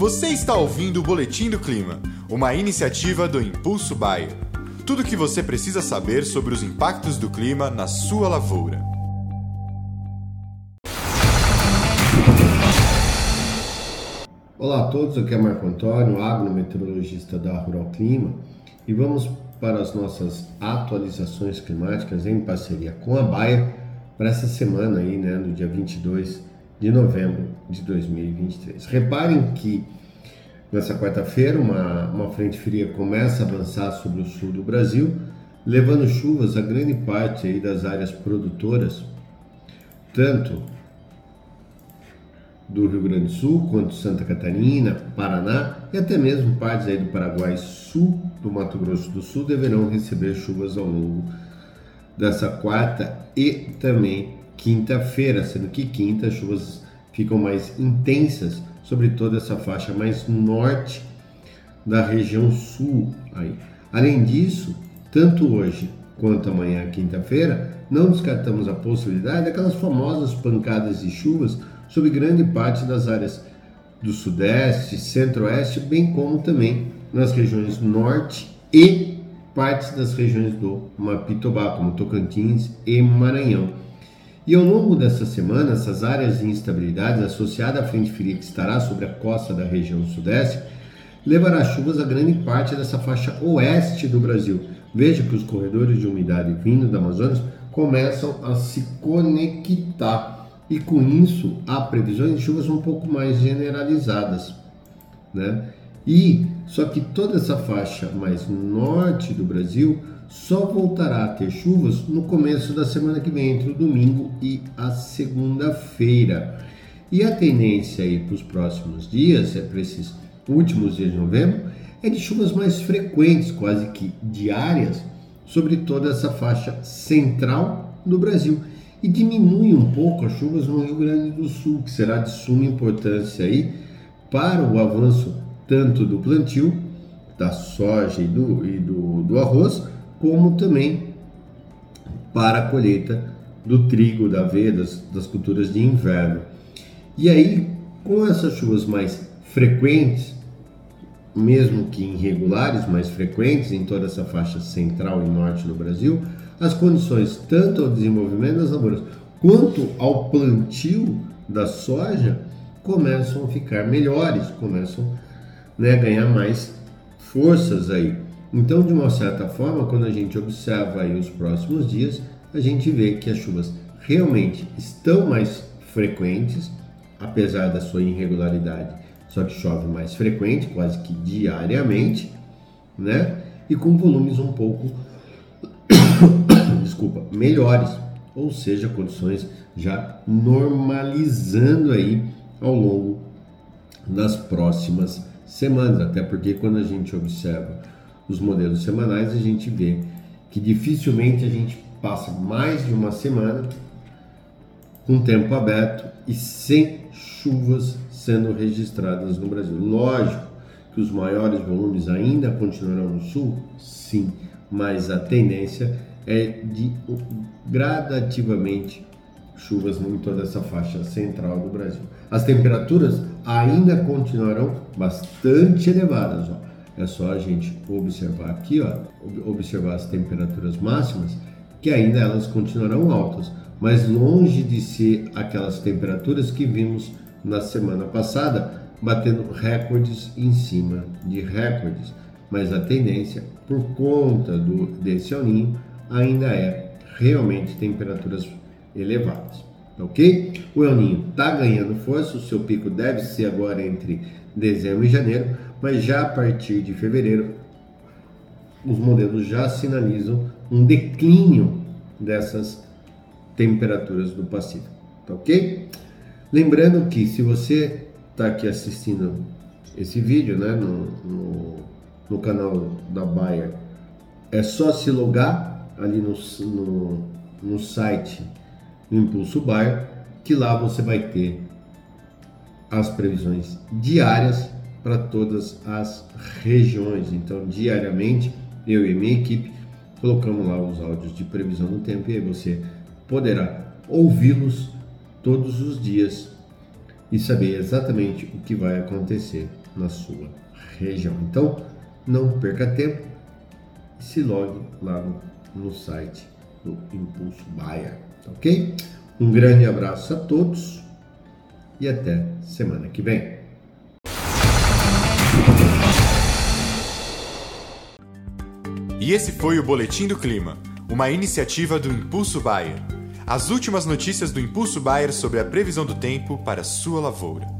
Você está ouvindo o Boletim do Clima, uma iniciativa do Impulso Bayer. Tudo o que você precisa saber sobre os impactos do clima na sua lavoura. Olá a todos, aqui é Marco Antônio, agrometeorologista da Rural Clima, e vamos para as nossas atualizações climáticas em parceria com a Bayer para essa semana aí, né, no dia 22 de novembro de 2023. Reparem que nessa quarta-feira uma, uma frente fria começa a avançar sobre o sul do Brasil, levando chuvas a grande parte aí das áreas produtoras, tanto do Rio Grande do Sul, quanto Santa Catarina, Paraná e até mesmo partes aí do Paraguai Sul, do Mato Grosso do Sul deverão receber chuvas ao longo dessa quarta e também quinta-feira, sendo que quinta as chuvas ficam mais intensas sobre toda essa faixa mais norte da região sul. Aí. Além disso, tanto hoje quanto amanhã, quinta-feira, não descartamos a possibilidade daquelas famosas pancadas de chuvas sobre grande parte das áreas do sudeste, centro-oeste, bem como também nas regiões norte e partes das regiões do Mapitobá, como Tocantins e Maranhão. E ao longo dessa semana, essas áreas de instabilidade associadas à frente fria que estará sobre a costa da região sudeste levará chuvas a grande parte dessa faixa oeste do Brasil. Veja que os corredores de umidade vindo da Amazonas começam a se conectar e com isso há previsões de chuvas um pouco mais generalizadas, né? E só que toda essa faixa mais norte do Brasil só voltará a ter chuvas no começo da semana que vem, entre o domingo e a segunda-feira. E a tendência aí para os próximos dias, é para esses últimos dias de novembro, é de chuvas mais frequentes, quase que diárias, sobre toda essa faixa central do Brasil. E diminui um pouco as chuvas no Rio Grande do Sul, que será de suma importância aí para o avanço tanto do plantio da soja e do, e do, do arroz, como também para a colheita do trigo, da aveia, das, das culturas de inverno. E aí, com essas chuvas mais frequentes, mesmo que irregulares, mais frequentes em toda essa faixa central e norte do Brasil, as condições tanto ao desenvolvimento das lavouras quanto ao plantio da soja começam a ficar melhores, começam né, a ganhar mais forças aí. Então, de uma certa forma, quando a gente observa os próximos dias, a gente vê que as chuvas realmente estão mais frequentes, apesar da sua irregularidade, só que chove mais frequente, quase que diariamente, né? E com volumes um pouco, desculpa, melhores, ou seja, condições já normalizando aí ao longo das próximas semanas, até porque quando a gente observa os modelos semanais, a gente vê que dificilmente a gente passa mais de uma semana com tempo aberto e sem chuvas sendo registradas no Brasil. Lógico que os maiores volumes ainda continuarão no sul, sim, mas a tendência é de gradativamente chuvas em toda essa faixa central do Brasil. As temperaturas ainda continuarão bastante elevadas. Ó. É só a gente observar aqui, ó, observar as temperaturas máximas, que ainda elas continuarão altas, mas longe de ser aquelas temperaturas que vimos na semana passada, batendo recordes em cima de recordes. Mas a tendência, por conta do desse aninho, ainda é realmente temperaturas elevadas, ok? O El Ninho está ganhando força, o seu pico deve ser agora entre dezembro e janeiro, mas já a partir de fevereiro os modelos já sinalizam um declínio dessas temperaturas do Pacífico, tá ok? Lembrando que se você está aqui assistindo esse vídeo, né, no, no, no, canal da Bayer, é só se logar ali no, no, no site Impulso Bayer, que lá você vai ter as previsões diárias para todas as regiões. Então, diariamente, eu e minha equipe colocamos lá os áudios de previsão do tempo e aí você poderá ouvi-los todos os dias e saber exatamente o que vai acontecer na sua região. Então, não perca tempo e se logue lá no, no site do Impulso Baia, tá ok? Um grande abraço a todos e até semana que vem. E esse foi o Boletim do Clima, uma iniciativa do Impulso Bayer. As últimas notícias do Impulso Bayer sobre a previsão do tempo para sua lavoura.